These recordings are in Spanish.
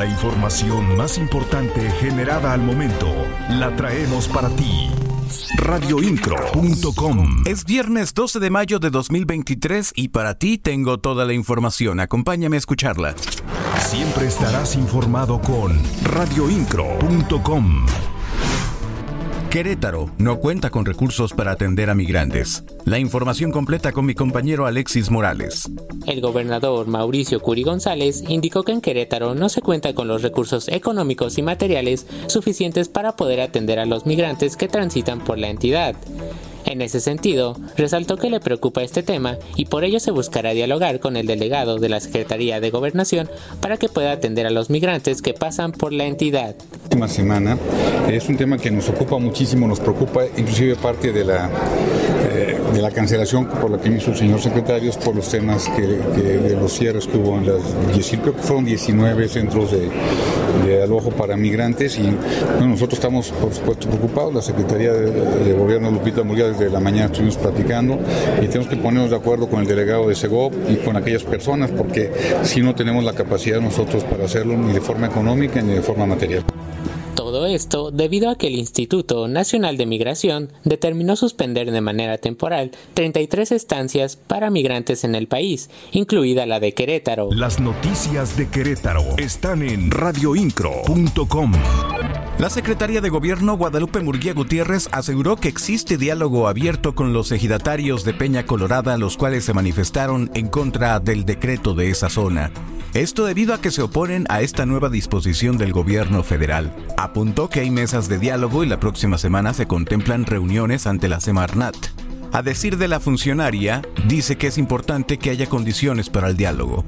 La información más importante generada al momento la traemos para ti. Radioincro.com Es viernes 12 de mayo de 2023 y para ti tengo toda la información. Acompáñame a escucharla. Siempre estarás informado con radioincro.com. Querétaro no cuenta con recursos para atender a migrantes. La información completa con mi compañero Alexis Morales. El gobernador Mauricio Curi González indicó que en Querétaro no se cuenta con los recursos económicos y materiales suficientes para poder atender a los migrantes que transitan por la entidad. En ese sentido, resaltó que le preocupa este tema y por ello se buscará dialogar con el delegado de la Secretaría de Gobernación para que pueda atender a los migrantes que pasan por la entidad. Última semana es un tema que nos ocupa muchísimo, nos preocupa inclusive parte de la eh, de la cancelación por la que hizo el señor secretario por los temas que, de los cierres que hubo en las creo que fueron 19 centros de, de alojo para migrantes y nosotros estamos por supuesto preocupados, la Secretaría de, Gobierno Lupita Murguía desde la mañana estuvimos platicando y tenemos que ponernos de acuerdo con el delegado de Segov y con aquellas personas porque si no tenemos la capacidad nosotros para hacerlo ni de forma económica ni de forma material. Todo esto debido a que el Instituto Nacional de Migración determinó suspender de manera temporal 33 estancias para migrantes en el país, incluida la de Querétaro. Las noticias de Querétaro están en radioincro.com. La secretaria de Gobierno Guadalupe Murguía Gutiérrez aseguró que existe diálogo abierto con los ejidatarios de Peña Colorada, los cuales se manifestaron en contra del decreto de esa zona. Esto debido a que se oponen a esta nueva disposición del gobierno federal. Apuntó que hay mesas de diálogo y la próxima semana se contemplan reuniones ante la Semarnat. A decir de la funcionaria, dice que es importante que haya condiciones para el diálogo.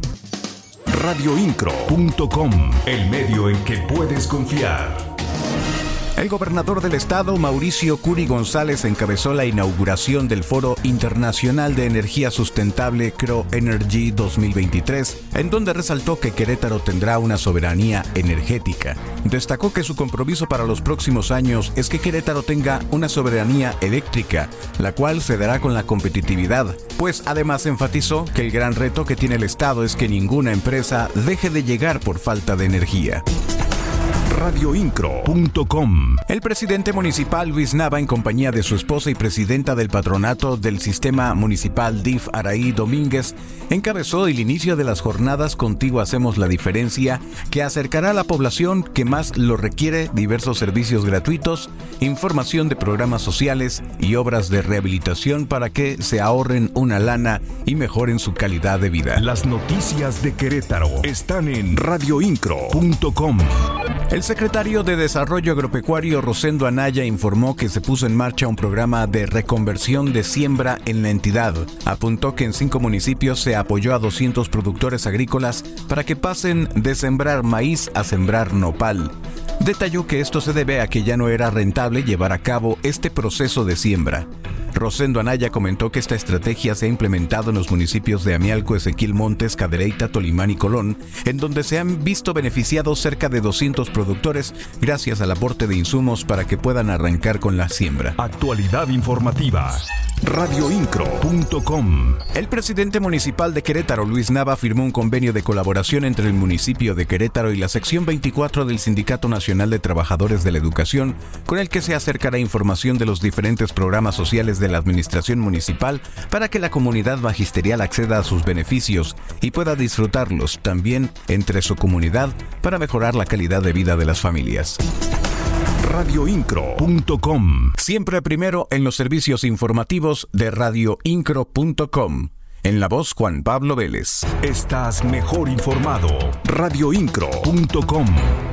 Radioincro.com, el medio en que puedes confiar. El gobernador del estado, Mauricio Curi González, encabezó la inauguración del Foro Internacional de Energía Sustentable Cro Energy 2023, en donde resaltó que Querétaro tendrá una soberanía energética. Destacó que su compromiso para los próximos años es que Querétaro tenga una soberanía eléctrica, la cual se dará con la competitividad, pues además enfatizó que el gran reto que tiene el estado es que ninguna empresa deje de llegar por falta de energía radioincro.com. El presidente municipal Luis Nava, en compañía de su esposa y presidenta del patronato del sistema municipal DIF Araí Domínguez, encabezó el inicio de las jornadas Contigo Hacemos la Diferencia, que acercará a la población que más lo requiere diversos servicios gratuitos, información de programas sociales y obras de rehabilitación para que se ahorren una lana y mejoren su calidad de vida. Las noticias de Querétaro están en radioincro.com. El secretario de Desarrollo Agropecuario Rosendo Anaya informó que se puso en marcha un programa de reconversión de siembra en la entidad. Apuntó que en cinco municipios se apoyó a 200 productores agrícolas para que pasen de sembrar maíz a sembrar nopal. Detalló que esto se debe a que ya no era rentable llevar a cabo este proceso de siembra. Rosendo Anaya comentó que esta estrategia se ha implementado en los municipios de Amialco, Ezequiel Montes, Cadereyta, Tolimán y Colón, en donde se han visto beneficiados cerca de 200 productores gracias al aporte de insumos para que puedan arrancar con la siembra. Actualidad informativa radioincro.com. El presidente municipal de Querétaro, Luis Nava, firmó un convenio de colaboración entre el municipio de Querétaro y la sección 24 del Sindicato Nacional de Trabajadores de la Educación, con el que se acercará información de los diferentes programas sociales de la administración municipal para que la comunidad magisterial acceda a sus beneficios y pueda disfrutarlos también entre su comunidad para mejorar la calidad de vida de las familias radioincro.com. Siempre primero en los servicios informativos de radioincro.com. En la voz Juan Pablo Vélez. Estás mejor informado. radioincro.com.